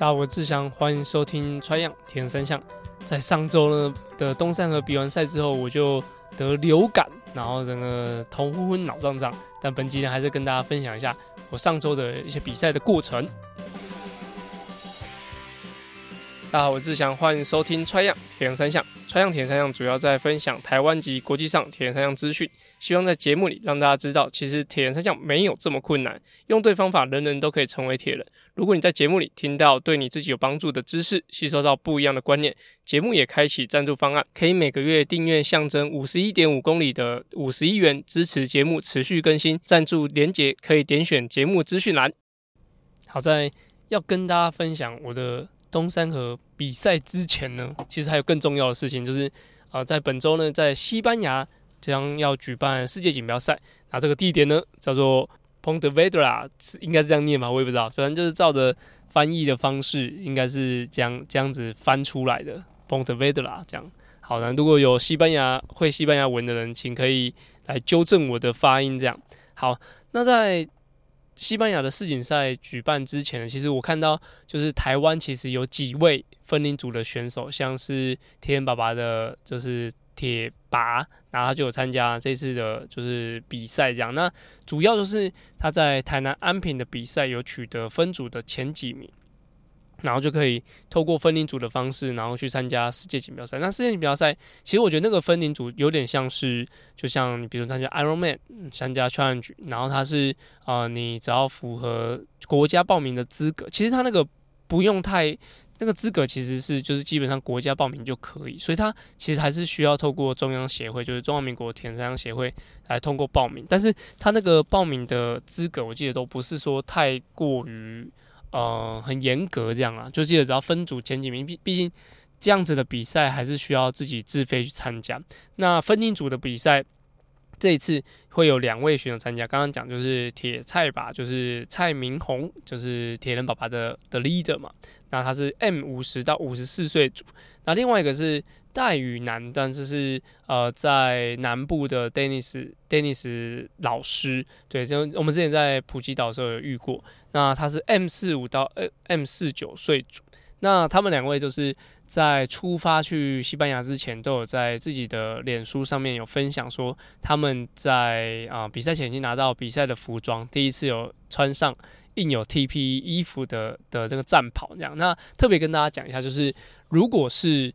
大家好，我是志祥，欢迎收听《穿样铁人三项》。在上周呢的东山河比完赛之后，我就得流感，然后整个头昏昏、脑胀胀。但本集呢，还是跟大家分享一下我上周的一些比赛的过程。大家好，我是志祥，欢迎收听《穿样铁人三项》。《穿样铁人三项》主要在分享台湾及国际上铁人三项资讯。希望在节目里让大家知道，其实铁人三项没有这么困难，用对方法，人人都可以成为铁人。如果你在节目里听到对你自己有帮助的知识，吸收到不一样的观念，节目也开启赞助方案，可以每个月订阅象征五十一点五公里的五十一元，支持节目持续更新。赞助连结可以点选节目资讯栏。好在要跟大家分享我的东山河比赛之前呢，其实还有更重要的事情，就是啊、呃，在本周呢，在西班牙。将要举办世界锦标赛，那这个地点呢，叫做 Pontevedra，应该是这样念吧，我也不知道，反正就是照着翻译的方式，应该是这样这样子翻出来的 Pontevedra 这样。好的，如果有西班牙会西班牙文的人，请可以来纠正我的发音。这样好，那在西班牙的世锦赛举办之前，其实我看到就是台湾其实有几位分龄组的选手，像是天爸爸的，就是。铁拔，然后他就有参加这次的，就是比赛这样。那主要就是他在台南安平的比赛有取得分组的前几名，然后就可以透过分龄组的方式，然后去参加世界锦标赛。那世界锦标赛，其实我觉得那个分龄组有点像是，就像你比如参加 Ironman，参加 Challenge，然后他是啊、你只要符合国家报名的资格，其实他那个不用太。那个资格其实是就是基本上国家报名就可以，所以他其实还是需要透过中央协会，就是中华民国田山协会来通过报名。但是他那个报名的资格，我记得都不是说太过于呃很严格这样啊，就记得只要分组前几名，毕毕竟这样子的比赛还是需要自己自费去参加。那分龄组的比赛。这一次会有两位选手参加，刚刚讲就是铁菜吧，就是蔡明宏，就是铁人爸爸的的 leader 嘛。那他是 M 五十到五十四岁组。那另外一个是戴宇南，但是是呃在南部的 Dennis Denis 老师，对，就我们之前在普吉岛的时候有遇过。那他是 M 四五到 M 四九岁组。那他们两位就是。在出发去西班牙之前，都有在自己的脸书上面有分享说，他们在啊、比赛前已经拿到比赛的服装，第一次有穿上印有 TP 衣服的的这个战袍这样。那特别跟大家讲一下，就是如果是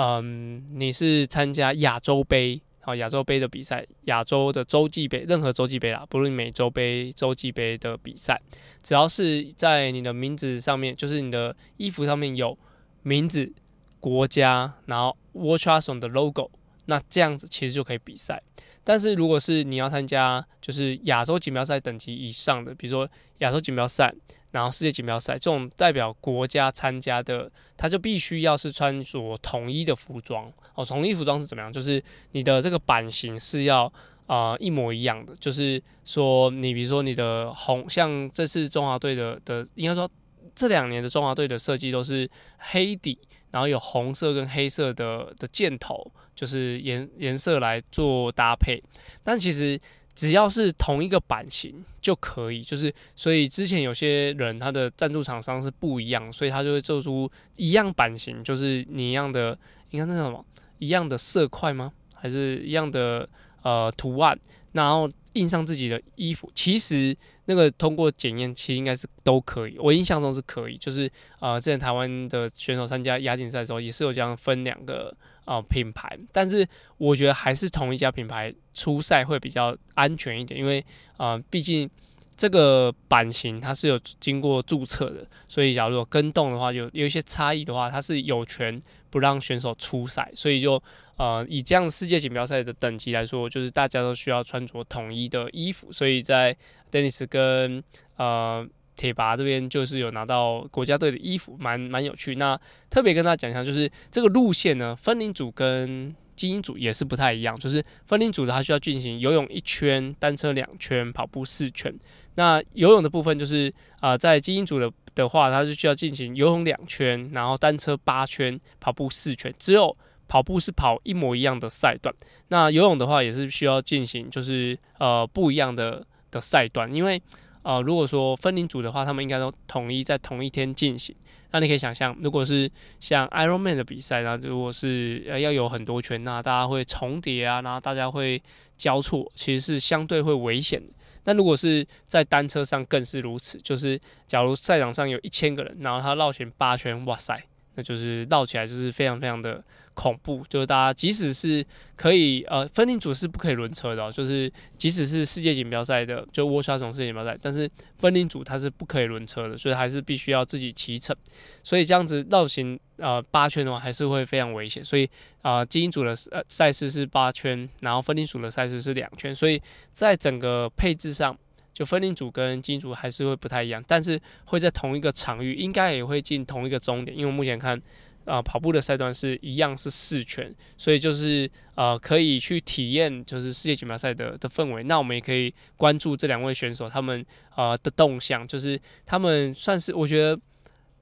嗯你是参加亚洲杯啊亚洲杯的比赛，亚洲的洲际杯，任何洲际杯啦，不论美洲杯、洲际杯的比赛，只要是在你的名字上面，就是你的衣服上面有名字。国家，然后 World Triathlon 的 logo，那这样子其实就可以比赛。但是如果是你要参加就是亚洲锦标赛等级以上的，比如说亚洲锦标赛，然后世界锦标赛这种代表国家参加的，他就必须要是穿着统一的服装哦。统一服装是怎么样？就是你的这个版型是要啊、一模一样的。就是说，你比如说你的红，像这次中华队的的，应该说这两年的中华队的设计都是黑底。然后有红色跟黑色的的箭头，就是颜颜色来做搭配。但其实只要是同一个版型就可以，就是所以之前有些人他的赞助厂商是不一样，所以他就会做出一样版型，就是你一样的，你看那什么一样的色块吗？还是一样的呃图案？然后印上自己的衣服，其实那个通过检验，其实应该是都可以。我印象中是可以，就是呃，之前台湾的选手参加亚锦赛的时候，也是有这样分两个呃品牌，但是我觉得还是同一家品牌出赛会比较安全一点，因为呃，毕竟这个版型它是有经过注册的，所以假如有跟动的话，有有一些差异的话，它是有权不让选手出赛，所以就。呃，以这样世界锦标赛的等级来说，就是大家都需要穿着统一的衣服，所以在 Dennis 跟呃铁拔这边就是有拿到国家队的衣服，蛮蛮有趣。那特别跟大家讲一下，就是这个路线呢，分龄组跟精英组也是不太一样，就是分龄组的它需要进行游泳一圈、单车两圈、跑步四圈。那游泳的部分就是啊、呃，在精英组的的话，它是需要进行游泳两圈，然后单车八圈、跑步四圈，只有。跑步是跑一模一样的赛段，那游泳的话也是需要进行，就是呃不一样的的赛段，因为呃，如果说分龄组的话，他们应该都统一在同一天进行。那你可以想象，如果是像 Ironman 的比赛，那如果是呃要有很多圈，那大家会重叠啊，然后大家会交错，其实是相对会危险的。那如果是在单车上更是如此，就是假如赛场上有一千个人，然后他绕行八圈，哇塞，那就是绕起来就是非常非常的。恐怖，就是大家即使是可以呃分龄组是不可以轮车的，就是即使是世界锦标赛的，就 World Triathlon 世界锦标赛，但是分龄组它是不可以轮车的，所以还是必须要自己骑乘，所以这样子绕行呃八圈的话还是会非常危险，所以啊精英组的呃赛事是八圈，然后分龄组的赛事是两圈，所以在整个配置上，就分龄组跟精英组还是会不太一样，但是会在同一个场域，应该也会进同一个终点，因为目前看。啊、跑步的赛段是一样是四圈，所以就是呃可以去体验就是世界锦标赛的的氛围。那我们也可以关注这两位选手他们呃的动向，就是他们算是我觉得，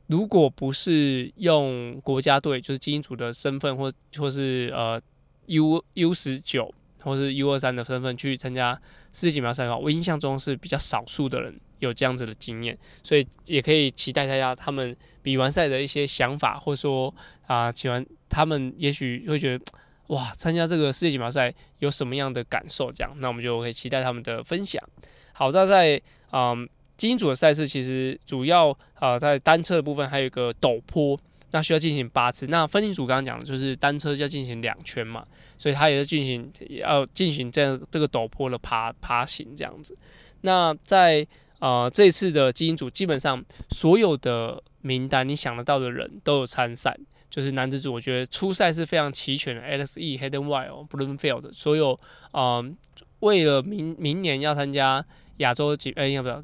如果不是用国家队就是精英组的身份，或或是呃 U U 十九或是 U 二三的身份去参加世界锦标赛的话，我印象中是比较少数的人。有这样子的经验，所以也可以期待大家他们比完赛的一些想法，或者说啊，骑完他们也许会觉得哇，参加这个世界锦标赛有什么样的感受？这样，那我们就可以期待他们的分享。好，那在嗯精英组的赛事，其实主要啊在单车的部分还有一个陡坡，那需要进行八次。那分龄组刚刚讲的就是单车要进行两圈嘛，所以它也是进行要进行这样这个陡坡的爬爬行这样子。那在呃，这次的精英组基本上所有的名单，你想得到的人都有参赛。就是男子组，我觉得初赛是非常齐全的，Alex E、Hayden Y、b l o o m f i e l d 所有啊、呃，为了明明年要参加亚洲锦，哎，要不要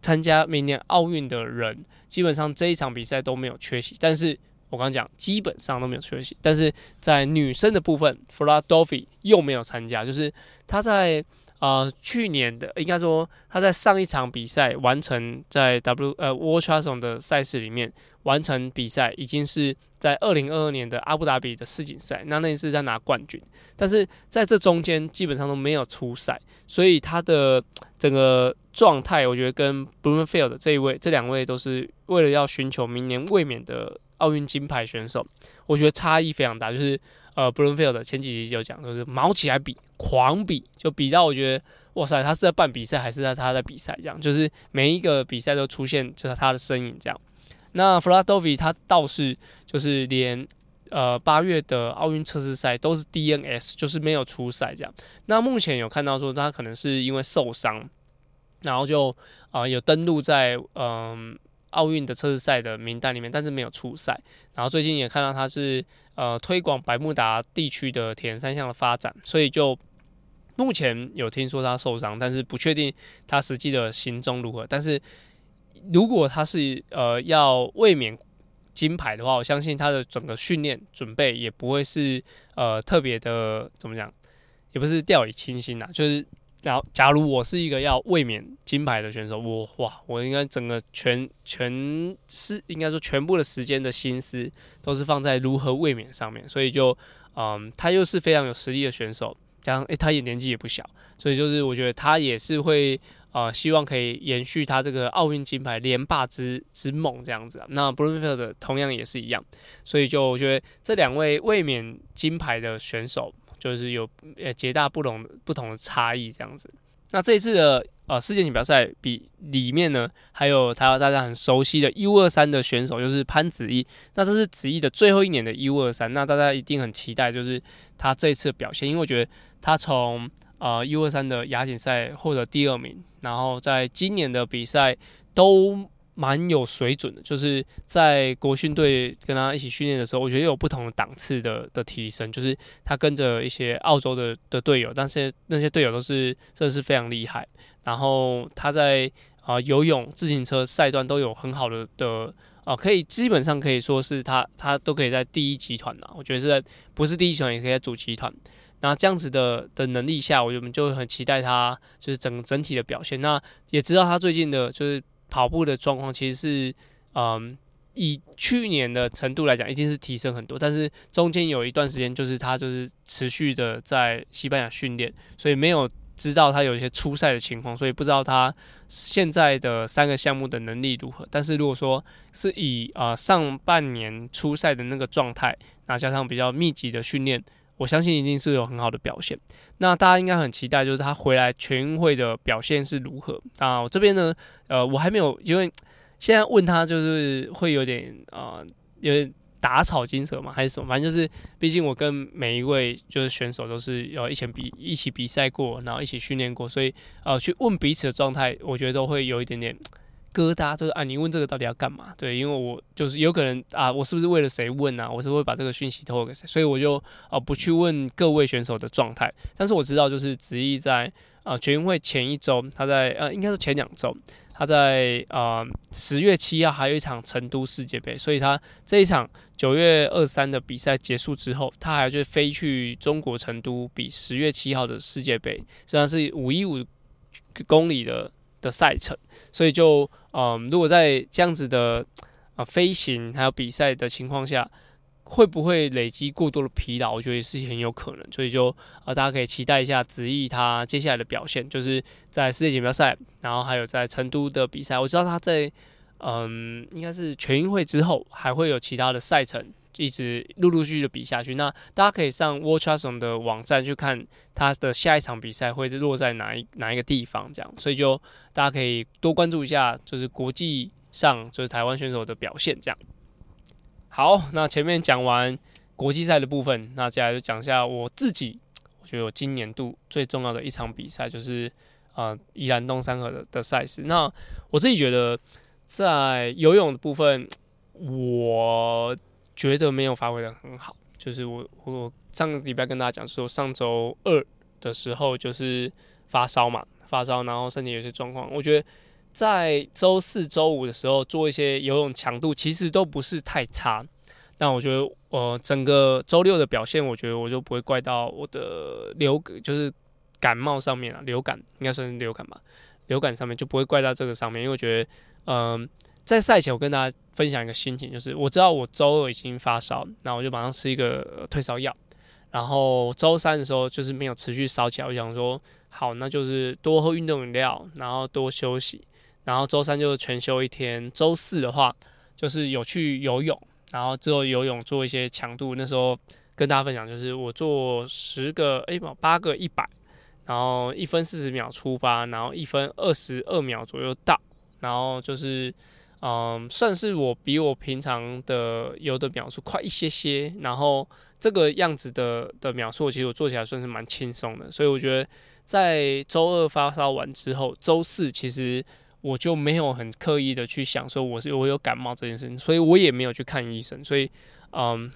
参加明年奥运的人，基本上这一场比赛都没有缺席。但是我刚刚讲，基本上都没有缺席。但是在女生的部分，Flora Duffy 又没有参加，就是她在。呃，去年的应该说他在上一场比赛完成在 W 呃 World Triathlon 的赛事里面完成比赛，已经是在二零二二年的阿布达比的世锦赛，那那一次在拿冠军，但是在这中间基本上都没有出赛，所以他的整个状态，我觉得跟 Blummenfelt 这一位这两位都是为了要寻求明年卫冕的奥运金牌选手，我觉得差异非常大，就是。呃，Blummenfelt 前几集就讲，就是毛起来比，狂比，就比到我觉得，哇塞，他是在办比赛还是在他在比赛？这样，就是每一个比赛都出现就是他的身影这样。那 Flora Duffy 他倒是就是连呃八月的奥运测试赛都是 DNS，就是没有出赛这样。那目前有看到说他可能是因为受伤，然后就啊、有登录在嗯。奥运的测试赛的名单里面，但是没有出赛。然后最近也看到他是呃推广百慕达地区的铁人三项的发展，所以就目前有听说他受伤，但是不确定他实际的行踪如何。但是如果他是呃要卫冕金牌的话，我相信他的整个训练准备也不会是呃特别的怎么讲，也不是掉以轻心啦，就是。然后，假如我是一个要卫冕金牌的选手，我哇，我应该整个全全是应该说全部的时间的心思都是放在如何卫冕上面。所以就，嗯，他又是非常有实力的选手，加上诶，他也年纪也不小，所以就是我觉得他也是会呃，希望可以延续他这个奥运金牌连霸之之梦这样子啊。那 Blummenfelt 同样也是一样，所以就我觉得这两位卫冕金牌的选手。就是有呃绝大不同不同的差异这样子。那这一次的呃世界锦标赛比里面呢，还有他大家很熟悉的 U 二三的选手，就是潘子毅。那这是子毅的最后一年的 U 二三，那大家一定很期待，就是他这一次的表现，因为我觉得他从呃 U 二三的亚锦赛获得第二名，然后在今年的比赛都。蛮有水准的，就是在国训队跟他一起训练的时候，我觉得有不同的档次的的提升。就是他跟着一些澳洲的的队友，但是那些队友都是真的是非常厉害。然后他在啊、游泳、自行车赛段都有很好的的啊、可以基本上可以说是他他都可以在第一集团了。我觉得是在不是第一集团也可以在主集团。那这样子的的能力下，我们就很期待他就是整整体的表现。那也知道他最近的就是。跑步的状况其实是，嗯，以去年的程度来讲，一定是提升很多。但是中间有一段时间，就是他就是持续的在西班牙训练，所以没有知道他有一些初赛的情况，所以不知道他现在的三个项目的能力如何。但是如果说是以啊、上半年初赛的那个状态，那加上比较密集的训练，我相信一定是有很好的表现。那大家应该很期待，就是他回来全运会的表现是如何。啊，我这边呢，呃，我还没有，因为现在问他就是会有点啊、呃，有点。打草惊蛇嘛，还是什么？反正就是，毕竟我跟每一位就是选手都是要一起比一起比赛过，然后一起训练过，所以呃，去问彼此的状态，我觉得都会有一点点疙瘩。就是啊，你问这个到底要干嘛？对，因为我就是有可能啊，我是不是为了谁问啊？我是会把这个讯息透露给谁？所以我就啊不去问各位选手的状态。但是我知道，就是子毅在啊全运会前一周，他在呃、啊，应该是前两周。他在啊十月七号还有一场成都世界杯，所以他这一场九月二三的比赛结束之后，他还要去飞去中国成都比十月七号的世界杯，虽然是五一五公里的的赛程，所以就嗯、如果在这样子的啊、呃、飞行还有比赛的情况下。会不会累积过多的疲劳？我觉得是很有可能，所以就呃，大家可以期待一下子毅他接下来的表现，就是在世界锦标赛，然后还有在成都的比赛。我知道他在嗯，应该是全运会之后还会有其他的赛程，一直陆陆续续的比下去。那大家可以上 World Triathlon 的网站去看他的下一场比赛会落在哪一哪一个地方，这样。所以就大家可以多关注一下，就是国际上就是台湾选手的表现这样。好，那前面讲完国际赛的部分，那接下来就讲一下我自己。我觉得我今年度最重要的一场比赛就是啊、呃，宜兰东三河的的赛事。那我自己觉得，在游泳的部分，我觉得没有发挥得很好。就是我我上个礼拜跟大家讲说，上周二的时候就是发烧嘛，发烧，然后身体有些状况。我觉得。在周四、周五的时候做一些游泳强度，其实都不是太差。但我觉得，呃，整个周六的表现，我觉得我就不会怪到我的流，就是感冒上面啊，流感应该算是流感吧，流感上面就不会怪到这个上面。因为我觉得，嗯、在赛前我跟大家分享一个心情，就是我知道我周二已经发烧，那我就马上吃一个退烧药。然后周三的时候就是没有持续烧起来，我想说，好，那就是多喝运动饮料，然后多休息。然后周三就是全休一天，周四的话就是有去游泳，然后之后游泳做一些强度。那时候跟大家分享，就是我做十个哎八个一百，然后一分四十秒出发，然后一分二十二秒左右到，然后就是嗯，算是我比我平常的游的秒数快一些些。然后这个样子的的秒数，其实我做起来算是蛮轻松的。所以我觉得在周二发烧完之后，周四其实。我就没有很刻意的去想说我是我有感冒这件事情，所以我也没有去看医生。所以，嗯，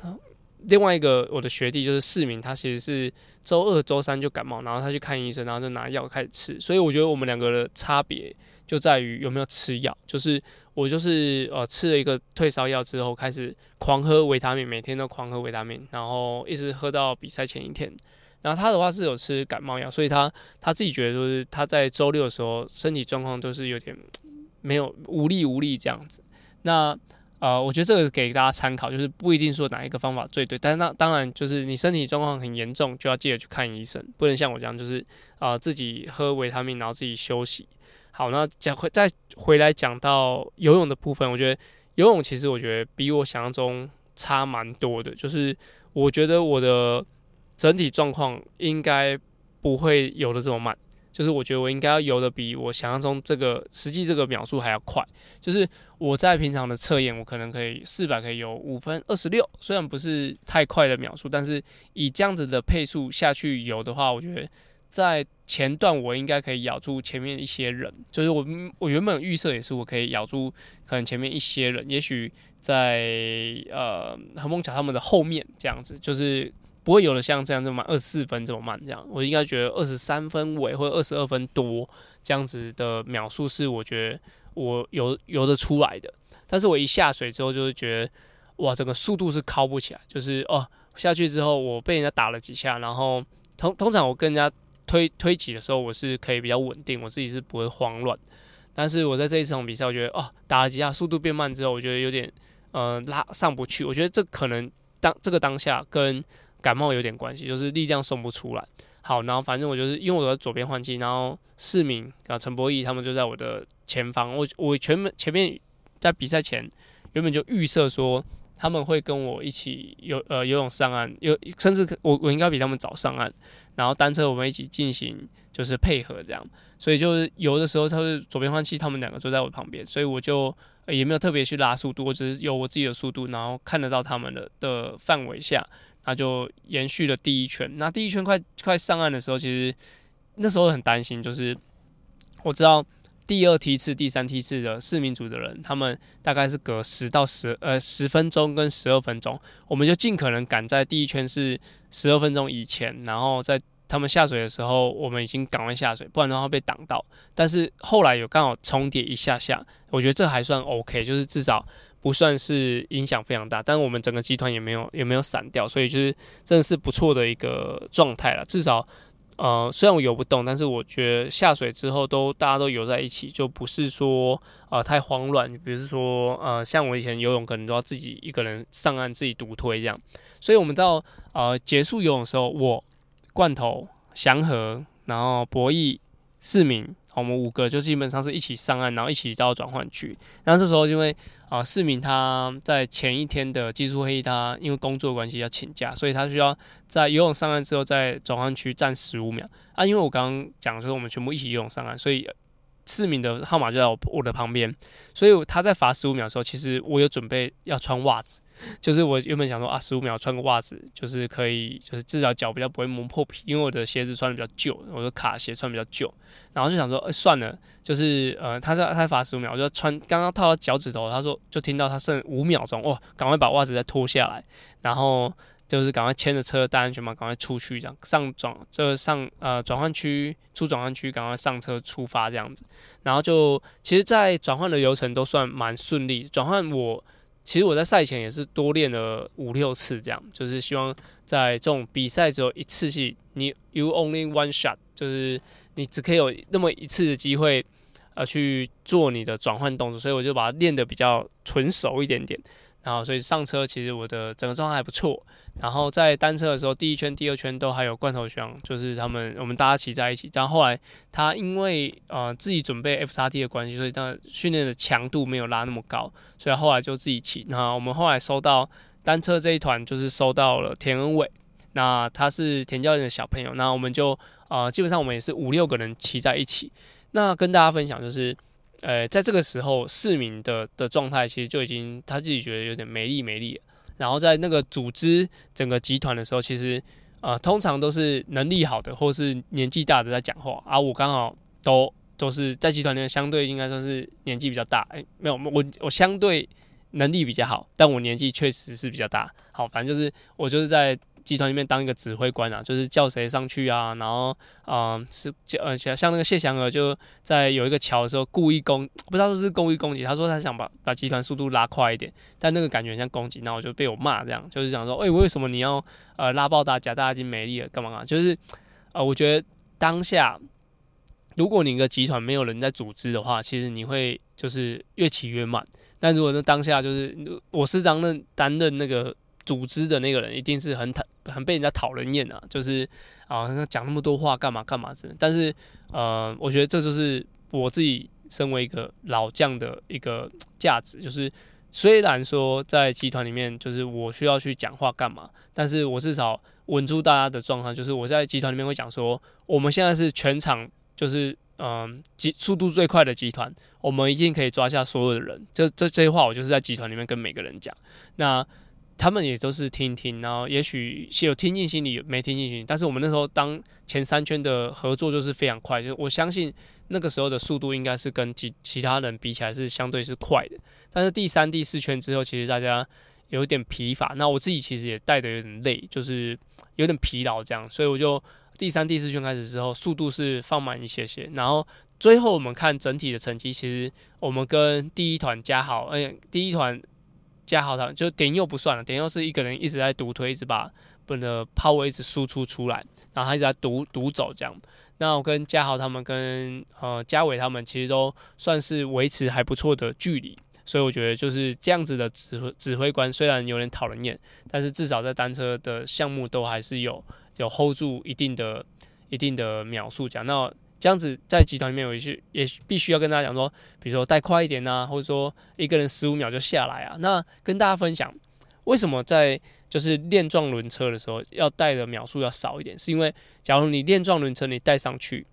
另外一个我的学弟就是市民，他其实是周二、周三就感冒，然后他去看医生，然后就拿药开始吃。所以我觉得我们两个的差别就在于有没有吃药。就是我就是呃吃了一个退烧药之后，开始狂喝维他命，每天都狂喝维他命，然后一直喝到比赛前一天。然后他的话是有吃感冒药，所以他他自己觉得就是他在周六的时候身体状况都是有点没有无力无力这样子。那呃，我觉得这个给大家参考，就是不一定说哪一个方法最对，但是那当然就是你身体状况很严重，就要记得去看医生，不能像我这样就是啊、自己喝维他命，然后自己休息。好，那讲回再回来讲到游泳的部分，我觉得游泳其实我觉得比我想象中差蛮多的，就是我觉得我的。整体状况应该不会游得这么慢，就是我觉得我应该要游得比我想象中这个实际这个秒数还要快。就是我在平常的测验，我可能可以四百可以游五分二十六，虽然不是太快的秒数，但是以这样子的配速下去游的话，我觉得在前段我应该可以咬住前面一些人。就是我我原本预设也是我可以咬住可能前面一些人，也许在呃何梦乔他们的后面这样子，就是。不会有的像这样这么慢，二十四分这么慢这样，我应该觉得二十三分尾或者二十二分多这样子的秒数是我觉得我游游得出来的。但是我一下水之后就是觉得哇，整个速度是靠不起来，就是哦下去之后我被人家打了几下，然后通通常我跟人家推推挤的时候我是可以比较稳定，我自己是不会慌乱。但是我在这一场比赛，我觉得哦打了几下速度变慢之后，我觉得有点嗯、呃、拉上不去。我觉得这可能当这个当下跟感冒有点关系，就是力量送不出来。好，然后反正我就是因为我在左边换气，然后世明啊陈博义他们就在我的前方，我我全面前面在比赛前原本就预设说他们会跟我一起游呃游泳上岸，有甚至我我应该比他们早上岸，然后单车我们一起进行就是配合这样，所以就是游的时候他是左边换气，他们两个坐在我旁边，所以我就也没有特别去拉速度，我只是有我自己的速度，然后看得到他们的的范围下。那就延续了第一圈。那第一圈快快上岸的时候，其实那时候很担心，就是我知道第二梯次、第三梯次的市民组的人，他们大概是隔十到十呃十分钟跟十二分钟，我们就尽可能赶在第一圈是十二分钟以前，然后在他们下水的时候，我们已经赶快下水，不然的话被挡到。但是后来有刚好重叠一下下，我觉得这还算 OK，就是至少。不算是影响非常大，但我们整个集团也没有也没有散掉，所以就是真的是不错的一个状态了。至少，呃，虽然我游不动，但是我觉得下水之后都大家都游在一起，就不是说呃太慌乱。比如说呃，像我以前游泳可能都要自己一个人上岸自己独推这样，所以我们到呃结束游泳的时候，我罐头祥和，然后博弈市民。我们五个就基本上是一起上岸，然后一起到转换区。那这时候因为啊，市民他在前一天的技术会议，他因为工作关系要请假，所以他需要在游泳上岸之后在转换区站十五秒啊。因为我刚刚讲说我们全部一起游泳上岸，所以市民的号码就在我我的旁边，所以他在罚十五秒的时候，其实我有准备要穿袜子。就是我原本想说啊，十五秒穿个袜子，就是可以，就是至少脚比较不会磨破皮，因为我的鞋子穿的比较旧，我的卡鞋穿比较旧，然后就想说，算了，就是呃，他在他罚十五秒，我就穿刚刚套到脚趾头，他说就听到他剩五秒钟，哇，赶快把袜子再脱下来，然后就是赶快牵着车戴安全帽，赶快出去这样上转，就是上呃转换区出转换区，赶快上车出发这样子，然后就其实，在转换的流程都算蛮顺利，转换我。其实我在赛前也是多练了五六次，这样就是希望在这种比赛只有一次性，你 you only one shot，就是你只可以有那么一次的机会，呃，去做你的转换动作，所以我就把它练得比较纯熟一点点。然后，所以上车其实我的整个状态还不错。然后在单车的时候，第一圈、第二圈都还有罐头熊，就是他们我们大家骑在一起。然后后来他因为呃自己准备 F 叉 T 的关系，所以他训练的强度没有拉那么高，所以后来就自己骑。那我们后来收到单车这一团，就是收到了田恩伟，那他是田教练的小朋友。那我们就呃基本上我们也是五六个人骑在一起。那跟大家分享就是。呃，在这个时候，市民的的状态其实就已经他自己觉得有点没力没力了。然后在那个组织整个集团的时候，其实呃，通常都是能力好的或是年纪大的在讲话，而、啊、我刚好都都是在集团里面相对应该算是年纪比较大。诶，没有，我我相对能力比较好，但我年纪确实是比较大。好，反正就是我就是在。集团里面当一个指挥官啊，就是叫谁上去啊，然后啊、呃、是呃像像那个谢祥娥就在有一个桥的时候故意攻，不知道是不是故意攻击，他说他想把把集团速度拉快一点，但那个感觉像攻击，然后我就被我骂这样，就是想说，哎、为什么你要呃拉爆大家，大家已经没力了，干嘛啊？就是呃，我觉得当下如果你一个集团没有人在组织的话，其实你会就是越骑越慢，但如果那当下就是我是担任担任那个。组织的那个人一定是很讨很被人家讨人厌啊，就是啊讲那么多话干嘛干嘛之类。但是呃，我觉得这就是我自己身为一个老将的一个价值，就是虽然说在集团里面，就是我需要去讲话干嘛，但是我至少稳住大家的状态，就是我在集团里面会讲说，我们现在是全场就是嗯集速度最快的集团，我们一定可以抓下所有的人。这这这些话我就是在集团里面跟每个人讲。那他们也都是听听，然后也许有听进心里，没听进心里。但是我们那时候当前三圈的合作就是非常快，就我相信那个时候的速度应该是跟其其他人比起来是相对是快的。但是第三、第四圈之后，其实大家有点疲乏。那我自己其实也带的有点累，就是有点疲劳这样。所以我就第三、第四圈开始之后，速度是放慢一些些。然后最后我们看整体的成绩，其实我们跟第一团加好，哎、欸，第一团。加好他们就点又不算了，点又是一个人一直在独推，一直把不能 power 一直输出出来，然后他一直在独独走这样。那我跟嘉豪他们跟呃嘉伟他们其实都算是维持还不错的距离，所以我觉得就是这样子的指挥指挥官虽然有点讨人厌，但是至少在单车的项目都还是有有 hold 住一定的一定的秒数讲。那这样子在集团里面有一些也必须要跟大家讲说，比如说带快一点啊，或者说一个人十五秒就下来啊。那跟大家分享为什么在就是练撞轮车的时候要带的秒数要少一点，是因为假如你练撞轮车你带上去，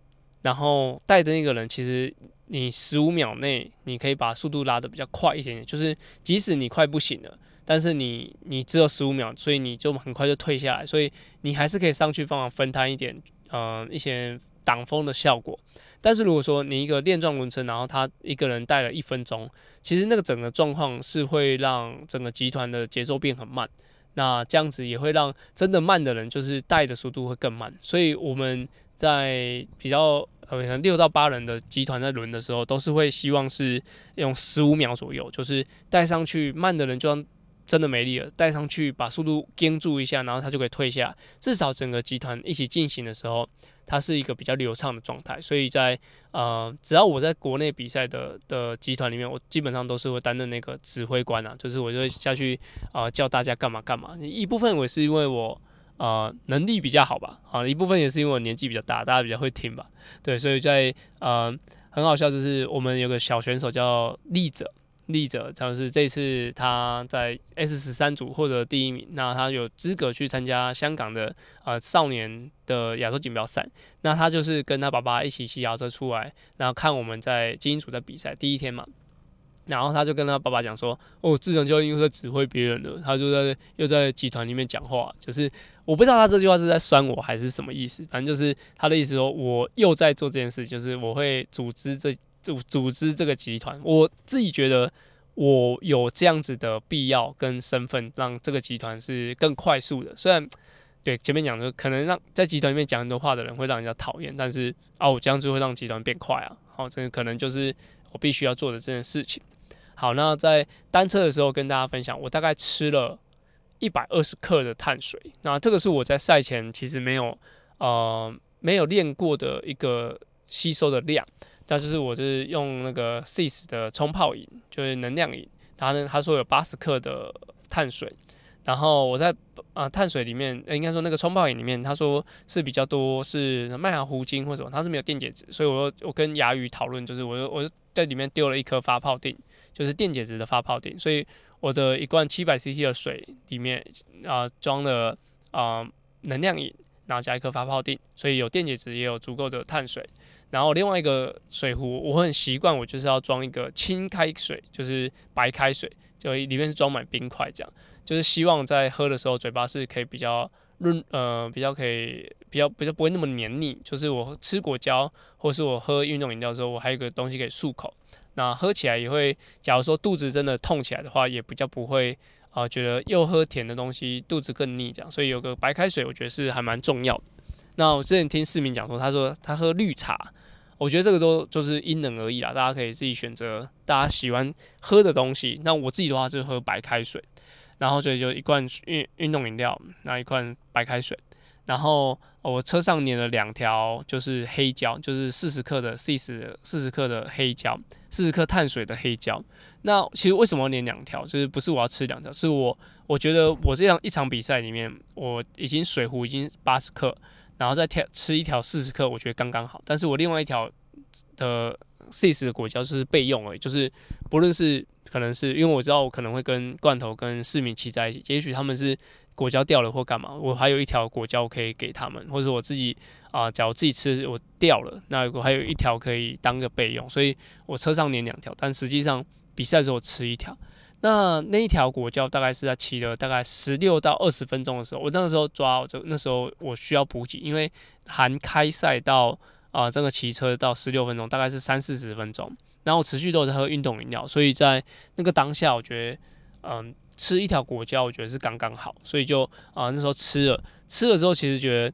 然后带的那个人其实你十五秒内你可以把速度拉得比较快一点点，就是即使你快不行了，但是你你只有十五秒，所以你就很快就退下来，所以你还是可以上去帮忙分摊一点，呃，一些挡风的效果。但是如果说你一个链状轮车，然后他一个人带了一分钟，其实那个整个状况是会让整个集团的节奏变很慢。那这样子也会让真的慢的人，就是带的速度会更慢。所以我们在比较呃可能六到八人的集团在轮的时候，都是会希望是用十五秒左右，就是带上去慢的人就让真的没力了，带上去把速度盯住一下，然后他就可以退下。至少整个集团一起进行的时候，它是一个比较流畅的状态。所以在呃，只要我在国内比赛的的集团里面，我基本上都是会担任那个指挥官啊，就是我就会下去啊、呃、叫大家干嘛干嘛。一部分我是因为我呃能力比较好吧，啊一部分也是因为我年纪比较大，大家比较会听吧。对，所以在呃很好笑，就是我们有个小选手叫立者。立者，就是这次他在 S 十三组获得第一名，那他有资格去参加香港的呃少年的亚洲锦标赛。那他就是跟他爸爸一起骑脚车出来，然后看我们在精英组的比赛第一天嘛，然后他就跟他爸爸讲说：“哦，志成教练又在指挥别人了，他就在又在集团里面讲话，就是我不知道他这句话是在酸我还是什么意思，反正就是他的意思说我又在做这件事，就是我会组织这。”组组织这个集团，我自己觉得我有这样子的必要跟身份，让这个集团是更快速的。虽然对前面讲的，可能让在集团里面讲很多话的人会让人家讨厌，但是啊，我这样子会让集团变快啊。好，这可能就是我必须要做的这件事情。好，那在单车的时候跟大家分享，我大概吃了一百二十克的碳水。那这个是我在赛前其实没有呃没有练过的一个吸收的量。但是我是用那个 CIS 的冲泡饮，就是能量饮，他呢他说有八十克的碳水，然后我在啊、碳水里面，应该说那个冲泡饮里面，他说是比较多是麦芽糊精或什么，它是没有电解质，所以我我跟牙鱼讨论，就是我就我就在里面丢了一颗发泡锭，就是电解质的发泡锭，所以我的一罐七百 CC 的水里面啊装、了啊、能量饮，然后加一颗发泡锭，所以有电解质也有足够的碳水。然后另外一个水壶，我很习惯，我就是要装一个清开水，就是白开水，就里面是装满冰块，这样就是希望在喝的时候嘴巴是可以比较润，呃，比较可以比较比较不会那么黏腻。就是我吃果胶或是我喝运动饮料的时候，我还有个东西可以漱口，那喝起来也会，假如说肚子真的痛起来的话，也比较不会啊、觉得又喝甜的东西肚子更腻这样。所以有个白开水，我觉得是还蛮重要的。那我之前听市民讲说，他说他喝绿茶。我觉得这个都就是因人而异啦，大家可以自己选择大家喜欢喝的东西。那我自己的话是喝白开水，然后所以就一罐运运动饮料，那一罐白开水，然后我车上粘了两条就是黑胶，就是四十克的 CIS 四十克的黑胶，四十克碳水的黑胶。那其实为什么要粘两条？就是不是我要吃两条，是我我觉得我这样一场比赛里面，我已经水壶已经八十克。然后再挑吃一条四十克，我觉得刚刚好。但是我另外一条的 CIS 的果胶是备用而已，就是不论是可能是因为我知道我可能会跟罐头跟市民骑在一起，也许他们是果胶掉了或干嘛，我还有一条果胶可以给他们，或者我自己啊、假如自己吃我掉了，那我还有一条可以当个备用，所以我车上粘两条，但实际上比赛的时候我吃一条。那那一条果胶大概是在骑了大概十六到二十分钟的时候，我那个时候抓，就那时候我需要补给，因为含开赛到啊、呃、这个骑车到十六分钟，大概是三四十分钟，然后持续都在喝运动饮料，所以在那个当下，我觉得嗯、吃一条果胶，我觉得是刚刚好，所以就啊、那时候吃了，吃了之后其实觉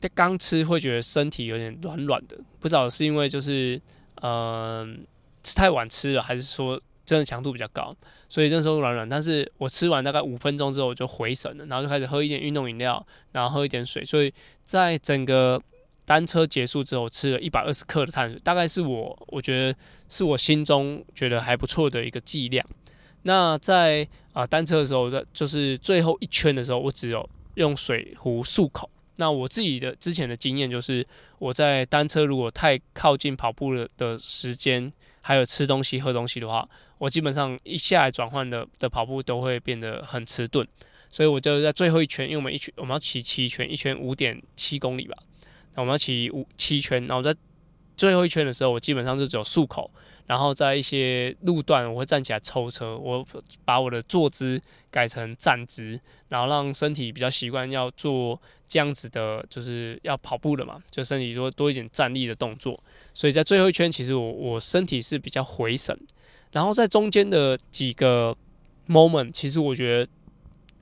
得刚吃会觉得身体有点软软的，不知道是因为就是嗯、吃太晚吃了，还是说。真的强度比较高，所以那时候软软。但是我吃完大概五分钟之后，我就回神了，然后就开始喝一点运动饮料，然后喝一点水。所以在整个单车结束之后，吃了一百二十克的碳水，大概是我我觉得是我心中觉得还不错的一个剂量。那在啊、单车的时候，在就是最后一圈的时候，我只有用水壶漱口。那我自己的之前的经验就是，我在单车如果太靠近跑步的的时间，还有吃东西喝东西的话，我基本上一下来转换的的跑步都会变得很迟钝。所以我就在最后一圈，因为我们一圈我们要骑七圈，一圈五点七公里吧，那我们要骑五七圈，然后再最后一圈的时候，我基本上就只有漱口。然后在一些路段，我会站起来抽车，我把我的坐姿改成站姿，然后让身体比较习惯要做这样子的，就是要跑步的嘛，就身体多多一点站立的动作。所以在最后一圈，其实我我身体是比较回神。然后在中间的几个 moment，其实我觉得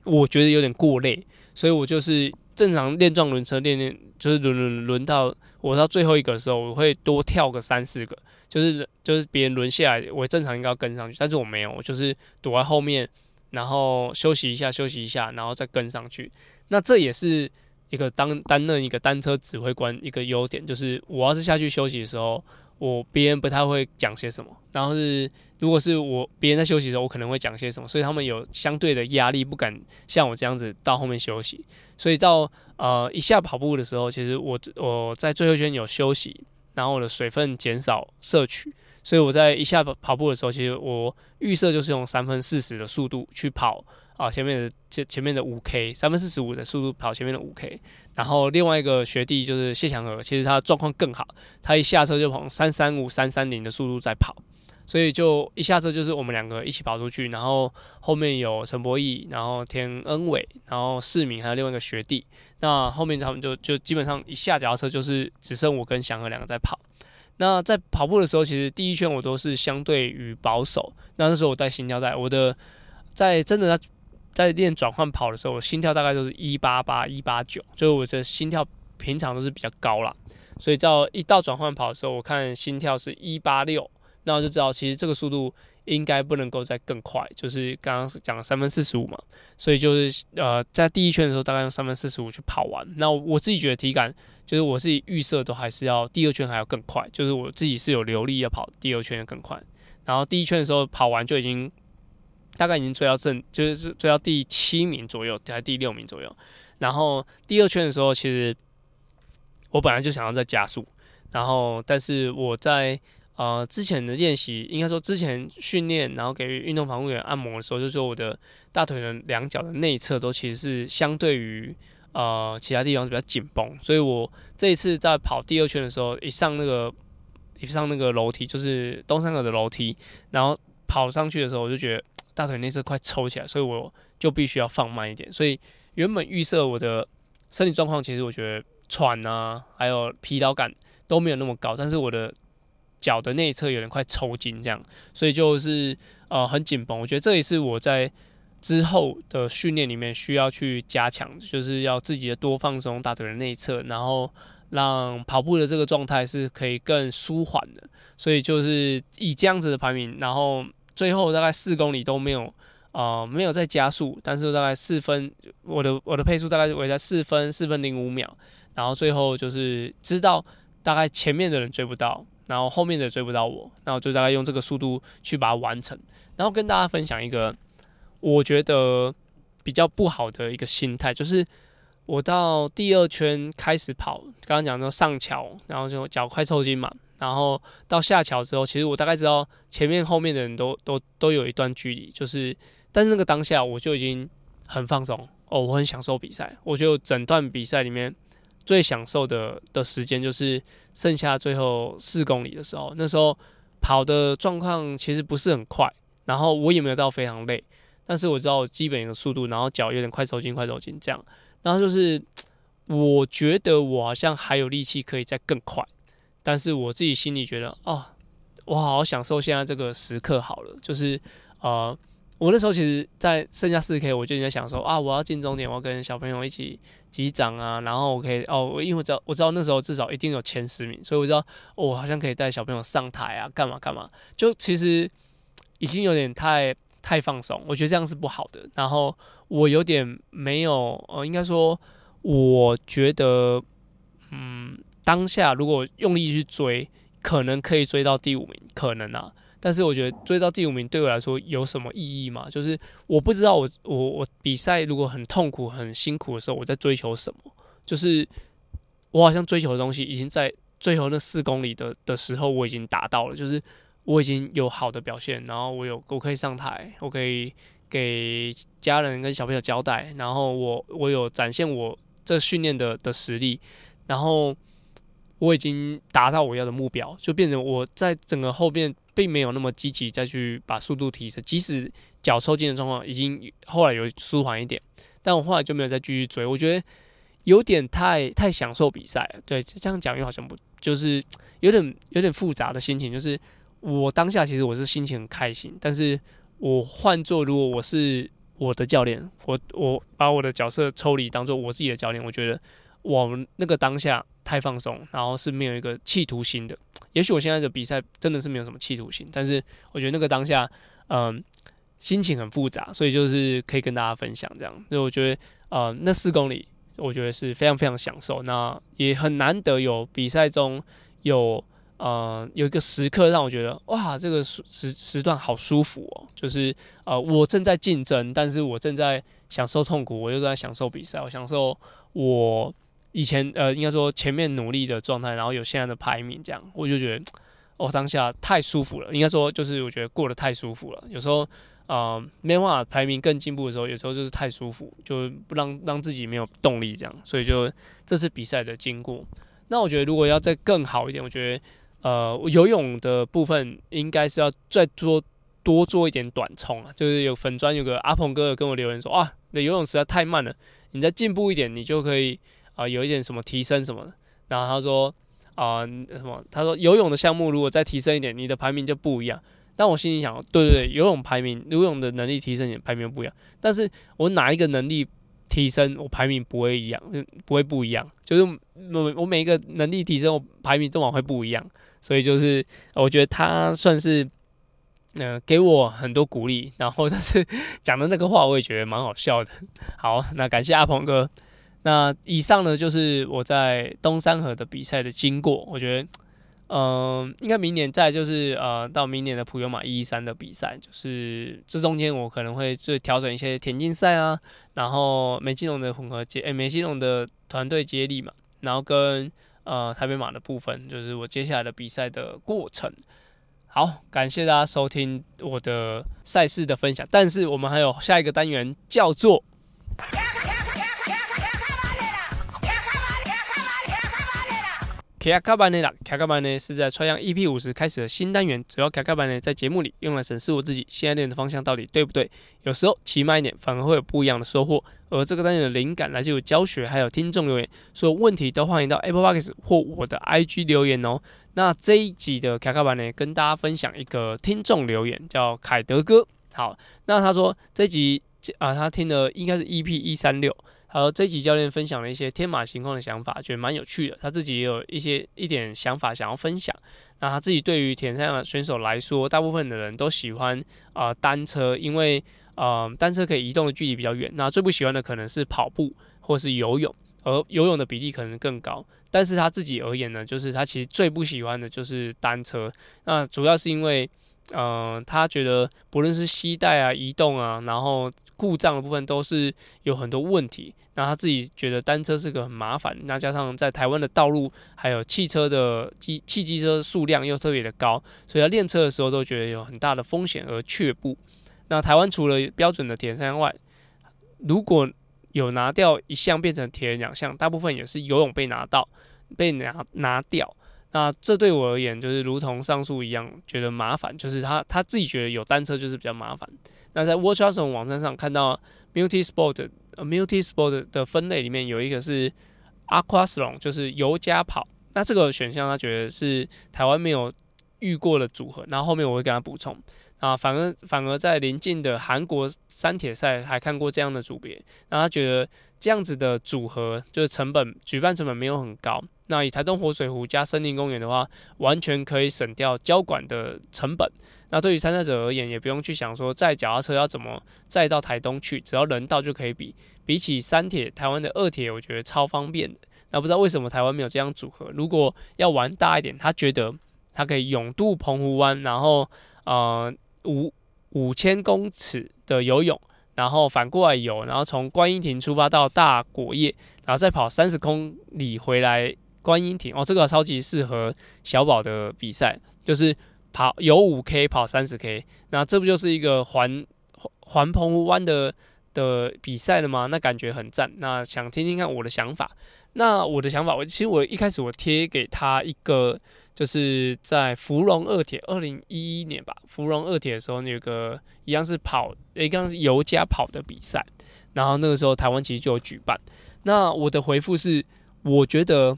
我觉得有点过累，所以我就是正常练壮轮车练练，就是轮轮轮到我到最后一个的时候，我会多跳个三四个。就是就是别人轮下来，我正常应该要跟上去，但是我没有，我就是躲在后面，然后休息一下，休息一下，然后再跟上去。那这也是一个当担任一个单车指挥官一个优点，就是我要是下去休息的时候，我别人不太会讲些什么，然后是如果是我别人在休息的时候，我可能会讲些什么，所以他们有相对的压力，不敢像我这样子到后面休息。所以到呃一下跑步的时候，其实我我在最后一圈有休息。然后我的水分减少摄取，所以我在一下跑步的时候，其实我预设就是用三分四十的速度去跑啊，前面的前前面的五 K，三分四十五的速度跑前面的五 K。然后另外一个学弟就是谢祥和，其实他状况更好，他一下车就跑三三五、三三零的速度在跑。所以就一下车就是我们两个一起跑出去，然后后面有陈博义，然后田恩伟，然后世明，还有另外一个学弟。那后面他们就就基本上一下脚踏车就是只剩我跟祥和两个在跑。那在跑步的时候，其实第一圈我都是相对于保守。那那时候我带心跳带，我的在真的在在练转换跑的时候，我心跳大概都是一八八、一八九，就是我的心跳平常都是比较高啦。所以到一到转换跑的时候，我看心跳是一八六。那我就知道，其实这个速度应该不能够再更快，就是刚刚是讲三分四十五嘛，所以就是呃，在第一圈的时候大概用三分四十五去跑完。那我自己觉得体感，就是我自己预设都还是要第二圈还要更快，就是我自己是有留力要跑第二圈更快。然后第一圈的时候跑完就已经大概已经追到正，就是追到第七名左右，还第六名左右。然后第二圈的时候，其实我本来就想要再加速，然后但是我在。呃，之前的练习应该说之前训练，然后给运动防护员按摩的时候，就说我的大腿的两脚的内侧都其实是相对于呃其他地方是比较紧绷，所以我这一次在跑第二圈的时候，一上那个一上那个楼梯，就是东山口的楼梯，然后跑上去的时候，我就觉得 大腿内侧快抽起来，所以我就必须要放慢一点。所以原本预设我的身体状况，其实我觉得喘啊，还有疲劳感都没有那么高，但是我的脚的内侧有点快抽筋，这样，所以就是呃很紧绷。我觉得这也是我在之后的训练里面需要去加强，就是要自己的多放松大腿的内侧，然后让跑步的这个状态是可以更舒缓的。所以就是以这样子的排名，然后最后大概四公里都没有呃没有再加速，但是大概四分，我的我的配速大概维在四分四分零五秒，然后最后就是知道大概前面的人追不到。然后后面的追不到我，那我就大概用这个速度去把它完成。然后跟大家分享一个我觉得比较不好的一个心态，就是我到第二圈开始跑，刚刚讲说上桥，然后就脚快抽筋嘛。然后到下桥之后，其实我大概知道前面后面的人都都都有一段距离，就是但是那个当下我就已经很放松哦，我很享受比赛。我就整段比赛里面。最享受的的时间就是剩下最后四公里的时候，那时候跑的状况其实不是很快，然后我也没有到非常累，但是我知道基本的速度，然后脚有点快抽筋，快抽筋这样，然后就是我觉得我好像还有力气可以再更快，但是我自己心里觉得哦，我好好享受现在这个时刻好了，就是呃。我那时候其实，在剩下四 K，我就在想说啊，我要进终点，我要跟小朋友一起击掌啊，然后我可以哦，因为我知道我知道那时候至少一定有前十名，所以我知道我好像可以带小朋友上台啊，干嘛干嘛，就其实已经有点太太放松，我觉得这样是不好的。然后我有点没有呃，应该说，我觉得嗯，当下如果用力去追，可能可以追到第五名，可能啊。但是我觉得追到第五名对我来说有什么意义吗？就是我不知道我我我比赛如果很痛苦很辛苦的时候，我在追求什么？就是我好像追求的东西已经在最后那四公里的的时候我已经达到了，就是我已经有好的表现，然后我有我可以上台，我可以给家人跟小朋友交代，然后我我有展现我这训练的的实力，然后我已经达到我要的目标，就变成我在整个后边并没有那么积极再去把速度提升，即使脚抽筋的状况已经后来有舒缓一点，但我后来就没有再继续追，我觉得有点太太享受比赛，对，这样讲又好像不，就是有点有点复杂的心情，就是我当下其实我是心情很开心，但是我换做如果我是我的教练，我我把我的角色抽离当做我自己的教练，我觉得我那个当下太放松，然后是没有一个企图心的。也许我现在的比赛真的是没有什么企图心，但是我觉得那个当下，嗯，心情很复杂，所以就是可以跟大家分享这样。所以我觉得，呃，那四公里我觉得是非常非常享受，那也很难得有比赛中有。呃，有一个时刻让我觉得哇，这个时时时段好舒服哦，就是呃，我正在竞争，但是我正在享受痛苦，我又在享受比赛，我享受我以前呃，应该说前面努力的状态，然后有现在的排名，这样我就觉得哦，当下太舒服了。应该说就是我觉得过得太舒服了。有时候呃，没办法排名更进步的时候，有时候就是太舒服，就不让让自己没有动力这样。所以就这次比赛的经过，那我觉得如果要再更好一点，我觉得。呃，游泳的部分应该是要再多多做一点短冲啊，就是有粉专有个阿鹏哥跟我留言说，啊，你的游泳实在太慢了，你再进步一点，你就可以啊、有一点什么提升什么的。然后他说啊、什么？他说游泳的项目如果再提升一点，你的排名就不一样。但我心里想，对对对，游泳排名，游泳的能力提升一点，排名不一样。但是我哪一个能力提升，我排名不会一样，不会不一样。就是我我每一个能力提升，我排名都往会不一样。所以就是，我觉得他算是，嗯、给我很多鼓励，然后 但是讲的那个话，我也觉得蛮好笑的。好，那感谢阿鹏哥。那以上呢，就是我在东山河的比赛的经过。我觉得，嗯、应该明年再就是呃，到明年的普悠马一一三的比赛，就是这中间我可能会就调整一些田径赛啊，然后美基龙的混合接，诶、欸，美基龙的团队接力嘛，然后跟。呃，台北马的部分就是我接下来的比赛的过程。好，感谢大家收听我的赛事的分享。但是我们还有下一个单元叫做。卡卡班内啦，卡卡班呢是在穿上 EP 五十开始的新单元，主要卡卡班呢在节目里用来审视我自己现在练的方向到底对不对。有时候骑慢一点反而会有不一样的收获。而这个单元的灵感来自于教学，还有听众留言，所有问题都欢迎到 Apple Podcast 或我的 IG 留言哦。那这一集的卡卡班呢，跟大家分享一个听众留言，叫凯德哥。好，那他说这集啊，他听的应该是 EP 一三六。还有这集教练分享了一些天马行空的想法，觉得蛮有趣的。他自己也有一些一点想法想要分享。那他自己对于田赛的选手来说，大部分的人都喜欢啊、呃、单车，因为、呃、单车可以移动的距离比较远。那最不喜欢的可能是跑步或是游泳，而游泳的比例可能更高。但是他自己而言呢，就是他其实最不喜欢的就是单车。那主要是因为。嗯、他觉得不论是携带啊、移动啊，然后故障的部分都是有很多问题。那他自己觉得单车是个很麻烦，那加上在台湾的道路还有汽车的机汽机车数量又特别的高，所以他练车的时候都觉得有很大的风险而却步。那台湾除了标准的铁人三项外，如果有拿掉一项变成铁人两项，大部分也是游泳被拿到被拿拿掉。那这对我而言就是如同上述一样，觉得麻烦，就是他他自己觉得有单车就是比较麻烦。那在 Watch Awesome 网站上看到 Multi Sport Multi Sport 的分类里面有一个是 Aquathlon，就是游加跑。那这个选项他觉得是台湾没有遇过的组合。然后后面我会给他补充。啊，反而反而在临近的韩国三铁赛还看过这样的组别。那他觉得这样子的组合就是成本举办成本没有很高。那以台东活水湖加森林公园的话，完全可以省掉交管的成本。那对于参赛者而言，也不用去想说载脚踏车要怎么载到台东去，只要人到就可以比。比起三铁，台湾的二铁我觉得超方便的。那不知道为什么台湾没有这样组合？如果要玩大一点，他觉得他可以泳渡澎湖湾，然后呃五五千公尺的游泳。然后反过来游，然后从观音亭出发到大果叶，然后再跑三十公里回来观音亭。哦，这个超级适合小宝的比赛，就是跑游五 K 跑三十 K，那这不就是一个环环澎湖湾的的比赛了吗？那感觉很赞。那想听听看我的想法。那我的想法，我其实我一开始我贴给他一个。就是在芙蓉二铁二零一一年吧，芙蓉二铁的时候，有个一样是跑，一样是游加跑的比赛，然后那个时候台湾其实就有举办。那我的回复是，我觉得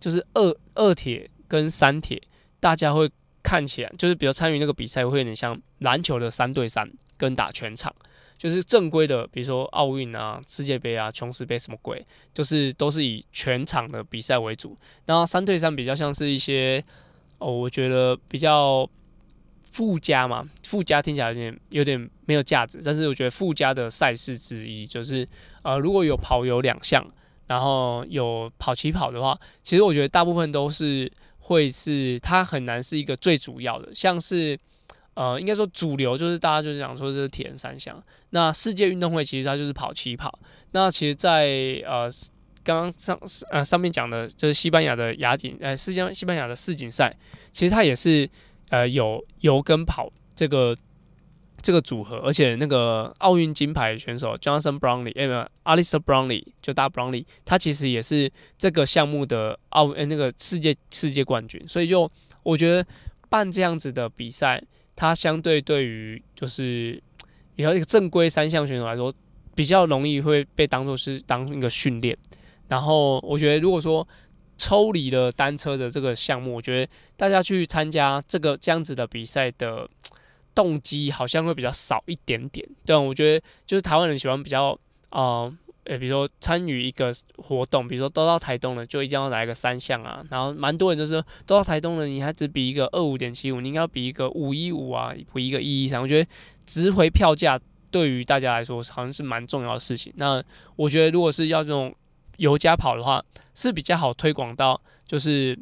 就是二二铁跟三铁，大家会看起来就是比较参与那个比赛，会有点像篮球的三对三跟打全场。就是正规的，比如说奥运啊、世界杯啊、琼斯杯什么鬼，就是都是以全场的比赛为主。然后三对三比较像是一些哦，我觉得比较附加嘛，附加听起来有点有点没有价值，但是我觉得附加的赛事之一就是呃，如果有跑有两项，然后有跑起跑的话，其实我觉得大部分都是会是它很难是一个最主要的，像是。呃，应该说主流就是大家就是讲说这是铁人三项。那世界运动会其实它就是跑起跑。那其实在，在呃刚刚上呃上面讲的就是西班牙的亚锦呃世界西班牙的世锦赛，其实它也是呃有游跟跑这个这个组合，而且那个奥运金牌选手 Johnson Brownlee，哎、欸、不，Alistair Brownlee 就大 Brownlee，他其实也是这个项目的奥呃那个世界世界冠军。所以就我觉得办这样子的比赛。它相对对于就是比较一个正规三项选手来说，比较容易会被当做是当一个训练。然后我觉得，如果说抽离了单车的这个项目，我觉得大家去参加这个这样子的比赛的动机好像会比较少一点点。对，我觉得就是台湾人喜欢比较啊。呃，比如说参与一个活动，比如说都到台东了，就一定要来个三项啊。然后蛮多人就是都到台东了，你还只比一个二五点七五，你应该要比一个五一五啊，比一个一一三。我觉得值回票价对于大家来说好像是蛮重要的事情。那我觉得如果是要这种游加跑的话，是比较好推广到，就是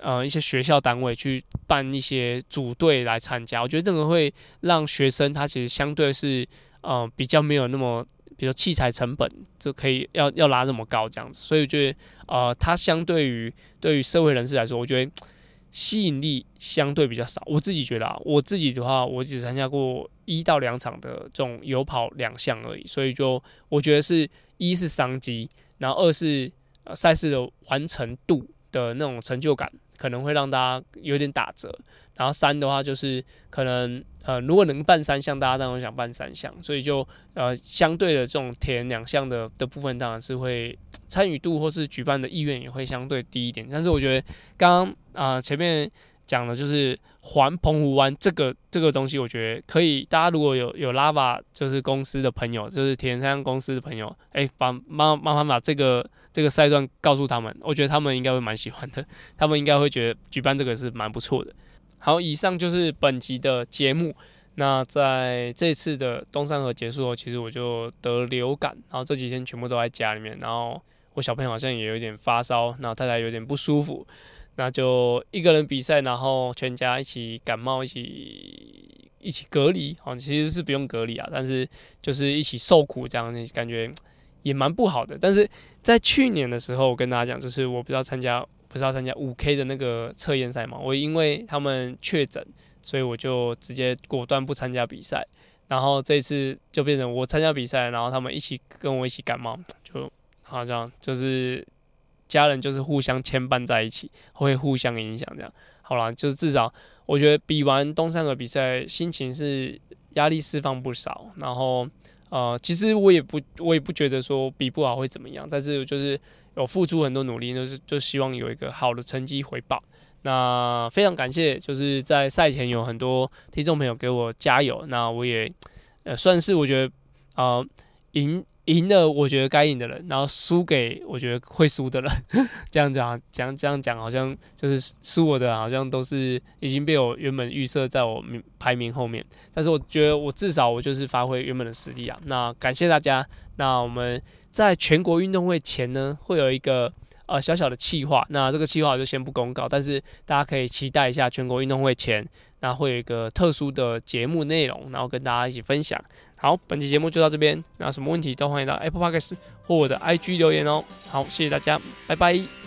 呃一些学校单位去办一些组队来参加。我觉得这个会让学生他其实相对是呃比较没有那么。比如器材成本就可以要要拉这么高这样子，所以我觉得呃，它相对于对于社会人士来说，我觉得吸引力相对比较少。我自己觉得啊，我自己的话，我只参加过一到两场的这种游跑两项而已，所以就我觉得是一是商机，然后二是赛事的完成度的那种成就感，可能会让大家有点打折。然后三的话就是可能呃，如果能办三项，大家当然想办三项，所以就呃相对的这种填两项的的部分，当然是会参与度或是举办的意愿也会相对低一点。但是我觉得刚刚啊前面讲的就是环澎湖湾这个这个东西，我觉得可以，大家如果有有 Lava 就是公司的朋友，就是铁人三项公司的朋友，哎，把麻麻烦把这个这个赛段告诉他们，我觉得他们应该会蛮喜欢的，他们应该会觉得举办这个是蛮不错的。好，以上就是本集的节目。那在这次的东山河结束后，其实我就得流感，然后这几天全部都在家里面。然后我小朋友好像也有点发烧，然后太太有点不舒服，那就一个人比赛，然后全家一起感冒，一起一起隔离。好，其实是不用隔离啊，但是就是一起受苦，这样感觉 也蛮不好的。但是在去年的时候，我跟大家讲，就是我不知道参加。不是要参加五 K 的那个测验赛嘛？我因为他们确诊，所以我就直接果断不参加比赛。然后这次就变成我参加比赛，然后他们一起跟我一起感冒，就好像就是家人就是互相牵绊在一起，会互相影响这样。好了，就是至少我觉得比完东山河比赛，心情是压力释放不少。然后呃，其实我也不我也不觉得说比不好会怎么样，但是就是。有付出很多努力，就是就希望有一个好的成绩回报。那非常感谢，就是在赛前有很多听众朋友给我加油。那我也呃算是我觉得啊赢赢了，我觉得该赢的人，然后输给我觉得会输的人。这样讲讲这样讲，好像就是输我的，好像都是已经被我原本预设在我名排名后面。但是我觉得我至少我就是发挥原本的实力啊。那感谢大家。那我们。在全国运动会前呢，会有一个呃小小的企划，那这个企划就先不公告，但是大家可以期待一下全国运动会前，那会有一个特殊的节目内容，然后跟大家一起分享。好，本期节目就到这边，那什么问题都欢迎到 Apple Podcast 或我的 IG 留言哦。好，谢谢大家，拜拜。